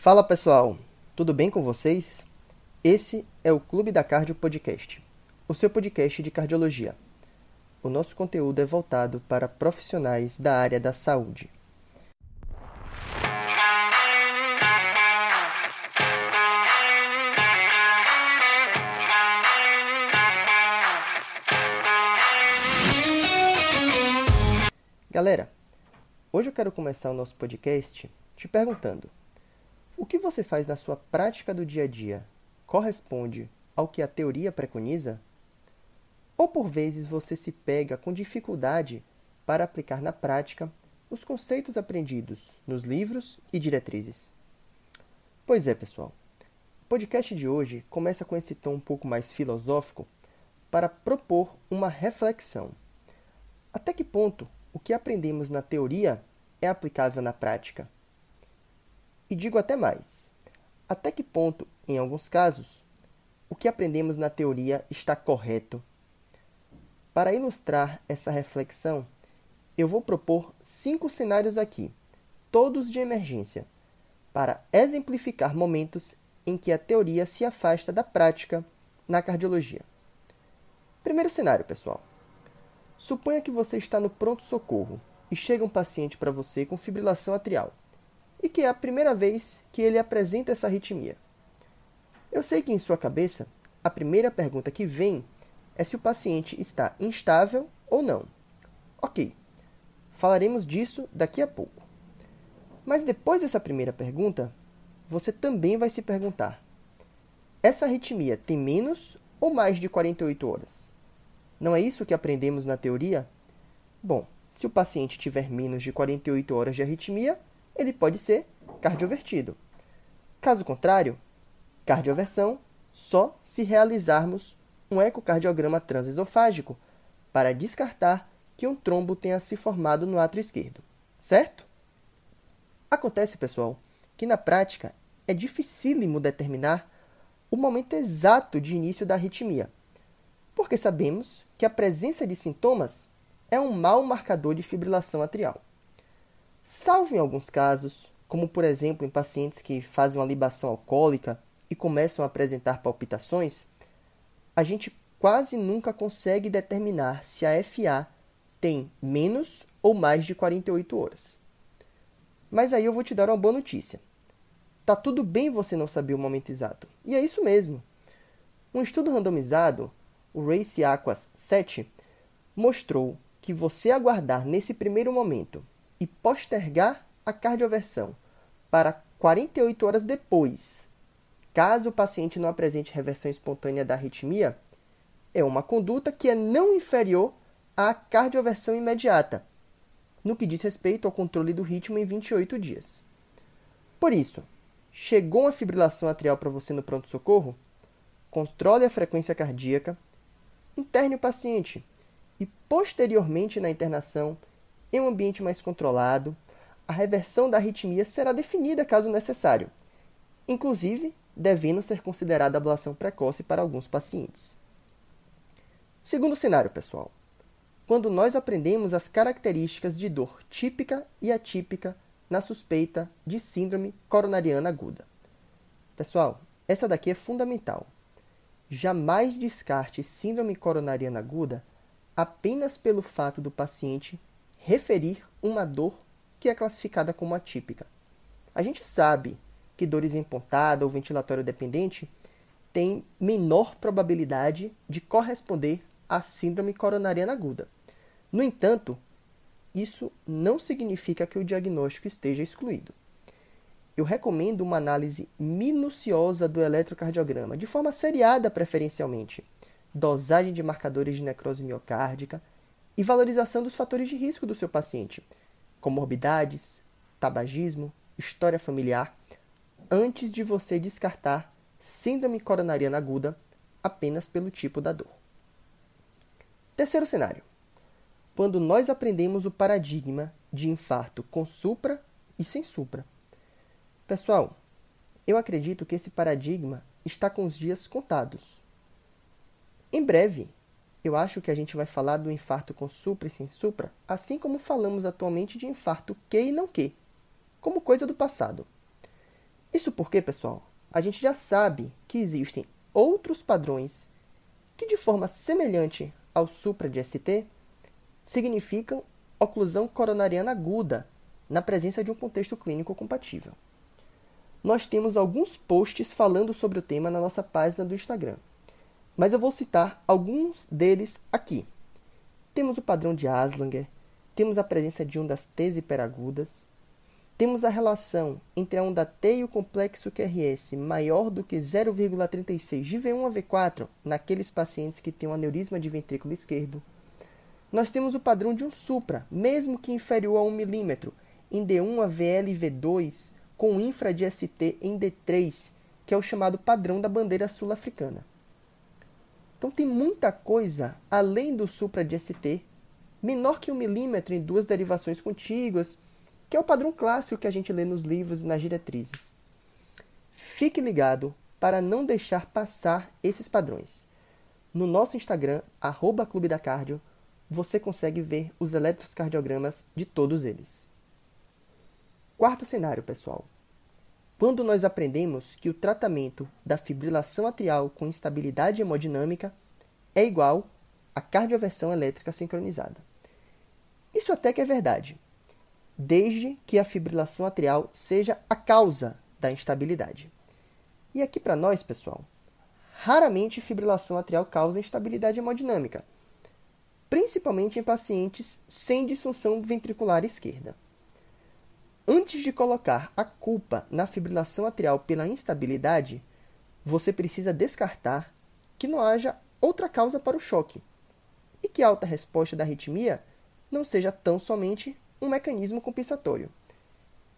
Fala pessoal, tudo bem com vocês? Esse é o Clube da Cardio Podcast, o seu podcast de cardiologia. O nosso conteúdo é voltado para profissionais da área da saúde. Galera, hoje eu quero começar o nosso podcast te perguntando: o que você faz na sua prática do dia a dia corresponde ao que a teoria preconiza? Ou por vezes você se pega com dificuldade para aplicar na prática os conceitos aprendidos nos livros e diretrizes? Pois é, pessoal. O podcast de hoje começa com esse tom um pouco mais filosófico para propor uma reflexão. Até que ponto o que aprendemos na teoria é aplicável na prática? E digo até mais: até que ponto, em alguns casos, o que aprendemos na teoria está correto? Para ilustrar essa reflexão, eu vou propor cinco cenários aqui, todos de emergência, para exemplificar momentos em que a teoria se afasta da prática na cardiologia. Primeiro cenário, pessoal. Suponha que você está no pronto-socorro e chega um paciente para você com fibrilação atrial e que é a primeira vez que ele apresenta essa arritmia. Eu sei que em sua cabeça, a primeira pergunta que vem é se o paciente está instável ou não. Ok, falaremos disso daqui a pouco. Mas depois dessa primeira pergunta, você também vai se perguntar: essa arritmia tem menos ou mais de 48 horas? Não é isso que aprendemos na teoria? Bom, se o paciente tiver menos de 48 horas de arritmia, ele pode ser cardiovertido. Caso contrário, cardioversão só se realizarmos um ecocardiograma transesofágico para descartar que um trombo tenha se formado no átrio esquerdo, certo? Acontece, pessoal, que na prática é dificílimo determinar o momento exato de início da arritmia, porque sabemos que a presença de sintomas é um mau marcador de fibrilação atrial. Salvo em alguns casos, como por exemplo em pacientes que fazem uma libação alcoólica e começam a apresentar palpitações, a gente quase nunca consegue determinar se a FA tem menos ou mais de 48 horas. Mas aí eu vou te dar uma boa notícia. Tá tudo bem você não saber o momento exato. E é isso mesmo. Um estudo randomizado, o Race Aquas 7, mostrou que você aguardar nesse primeiro momento e postergar a cardioversão para 48 horas depois, caso o paciente não apresente reversão espontânea da arritmia, é uma conduta que é não inferior à cardioversão imediata, no que diz respeito ao controle do ritmo em 28 dias. Por isso, chegou uma fibrilação atrial para você no pronto-socorro? Controle a frequência cardíaca, interne o paciente e, posteriormente na internação, em um ambiente mais controlado, a reversão da arritmia será definida caso necessário, inclusive devendo ser considerada ablação precoce para alguns pacientes. Segundo cenário, pessoal. Quando nós aprendemos as características de dor típica e atípica na suspeita de síndrome coronariana aguda. Pessoal, essa daqui é fundamental. Jamais descarte síndrome coronariana aguda apenas pelo fato do paciente referir uma dor que é classificada como atípica. A gente sabe que dores em pontada ou ventilatório dependente têm menor probabilidade de corresponder à síndrome coronariana aguda. No entanto, isso não significa que o diagnóstico esteja excluído. Eu recomendo uma análise minuciosa do eletrocardiograma, de forma seriada preferencialmente, dosagem de marcadores de necrose miocárdica, e valorização dos fatores de risco do seu paciente, comorbidades, tabagismo, história familiar, antes de você descartar síndrome coronariana aguda apenas pelo tipo da dor. Terceiro cenário. Quando nós aprendemos o paradigma de infarto com supra e sem supra. Pessoal, eu acredito que esse paradigma está com os dias contados. Em breve, eu acho que a gente vai falar do infarto com supra e sem supra, assim como falamos atualmente de infarto Q e não Q, como coisa do passado. Isso porque, pessoal, a gente já sabe que existem outros padrões que, de forma semelhante ao supra de ST, significam oclusão coronariana aguda na presença de um contexto clínico compatível. Nós temos alguns posts falando sobre o tema na nossa página do Instagram, mas eu vou citar alguns deles aqui. Temos o padrão de Aslanger, temos a presença de ondas T hiperagudas, temos a relação entre a onda T e o complexo QRS maior do que 0,36 de V1 a V4 naqueles pacientes que têm um aneurisma de ventrículo esquerdo. Nós temos o padrão de um supra, mesmo que inferior a 1 milímetro, em D1 a VL e V2, com infra de ST em D3, que é o chamado padrão da bandeira sul-africana. Então tem muita coisa além do supra de ST, menor que um milímetro em duas derivações contíguas, que é o padrão clássico que a gente lê nos livros e nas diretrizes. Fique ligado para não deixar passar esses padrões. No nosso Instagram, arroba Clube da Cardio, você consegue ver os eletrocardiogramas de todos eles. Quarto cenário, pessoal. Quando nós aprendemos que o tratamento da fibrilação atrial com instabilidade hemodinâmica é igual à cardioversão elétrica sincronizada. Isso até que é verdade, desde que a fibrilação atrial seja a causa da instabilidade. E aqui para nós, pessoal, raramente fibrilação atrial causa instabilidade hemodinâmica, principalmente em pacientes sem disfunção ventricular esquerda. Antes de colocar a culpa na fibrilação atrial pela instabilidade, você precisa descartar que não haja outra causa para o choque e que a alta resposta da arritmia não seja tão somente um mecanismo compensatório.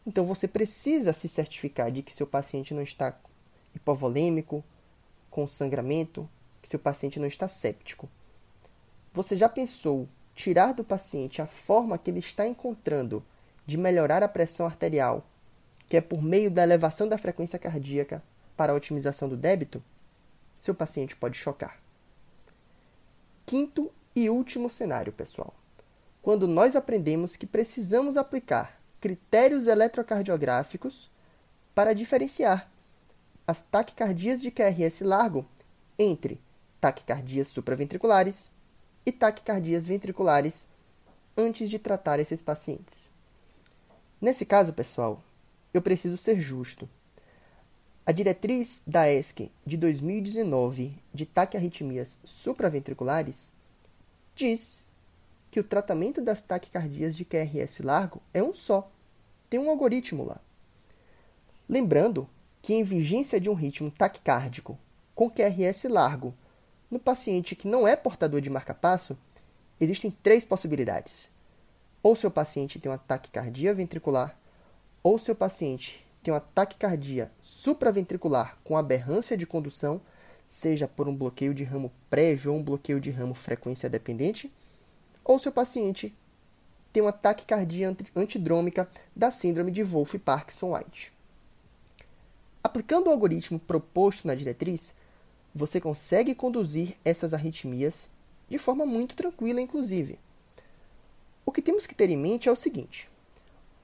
Então você precisa se certificar de que seu paciente não está hipovolêmico, com sangramento, que seu paciente não está séptico. Você já pensou tirar do paciente a forma que ele está encontrando de melhorar a pressão arterial, que é por meio da elevação da frequência cardíaca para a otimização do débito? Seu paciente pode chocar. Quinto e último cenário, pessoal quando nós aprendemos que precisamos aplicar critérios eletrocardiográficos para diferenciar as taquicardias de QRS largo entre taquicardias supraventriculares e taquicardias ventriculares antes de tratar esses pacientes. Nesse caso, pessoal, eu preciso ser justo. A diretriz da ESC de 2019 de taquiarritmias supraventriculares diz que o tratamento das taquicardias de QRS largo é um só. Tem um algoritmo lá. Lembrando que em vigência de um ritmo taquicárdico com QRS largo no paciente que não é portador de marca-passo, existem três possibilidades. Ou seu paciente tem uma taquicardia ventricular, ou seu paciente tem uma taquicardia supraventricular com aberrância de condução, seja por um bloqueio de ramo prévio ou um bloqueio de ramo frequência dependente, ou se o paciente tem uma taquicardia antidrômica da síndrome de Wolff-Parkinson-White. Aplicando o algoritmo proposto na diretriz, você consegue conduzir essas arritmias de forma muito tranquila, inclusive. O que temos que ter em mente é o seguinte: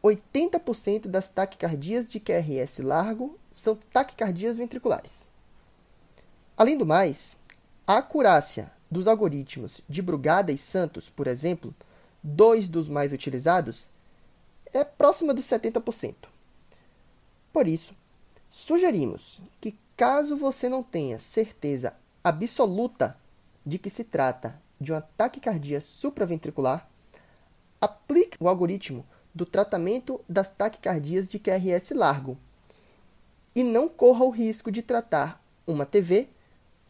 80% das taquicardias de QRS largo são taquicardias ventriculares. Além do mais, a acurácia dos algoritmos de Brugada e Santos, por exemplo, dois dos mais utilizados, é próxima dos 70%. Por isso, sugerimos que, caso você não tenha certeza absoluta de que se trata de uma taquicardia supraventricular, aplique o algoritmo do tratamento das taquicardias de QRS largo e não corra o risco de tratar uma TV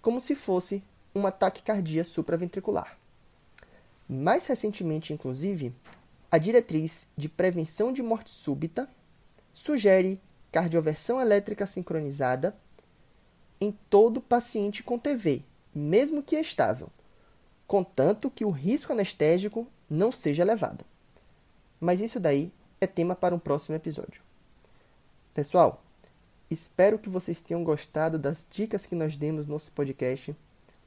como se fosse uma taquicardia supraventricular. Mais recentemente, inclusive, a diretriz de prevenção de morte súbita sugere cardioversão elétrica sincronizada em todo paciente com TV, mesmo que estável, contanto que o risco anestésico não seja elevado. Mas isso daí é tema para um próximo episódio. Pessoal, espero que vocês tenham gostado das dicas que nós demos no nosso podcast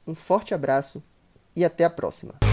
um forte abraço e até a próxima!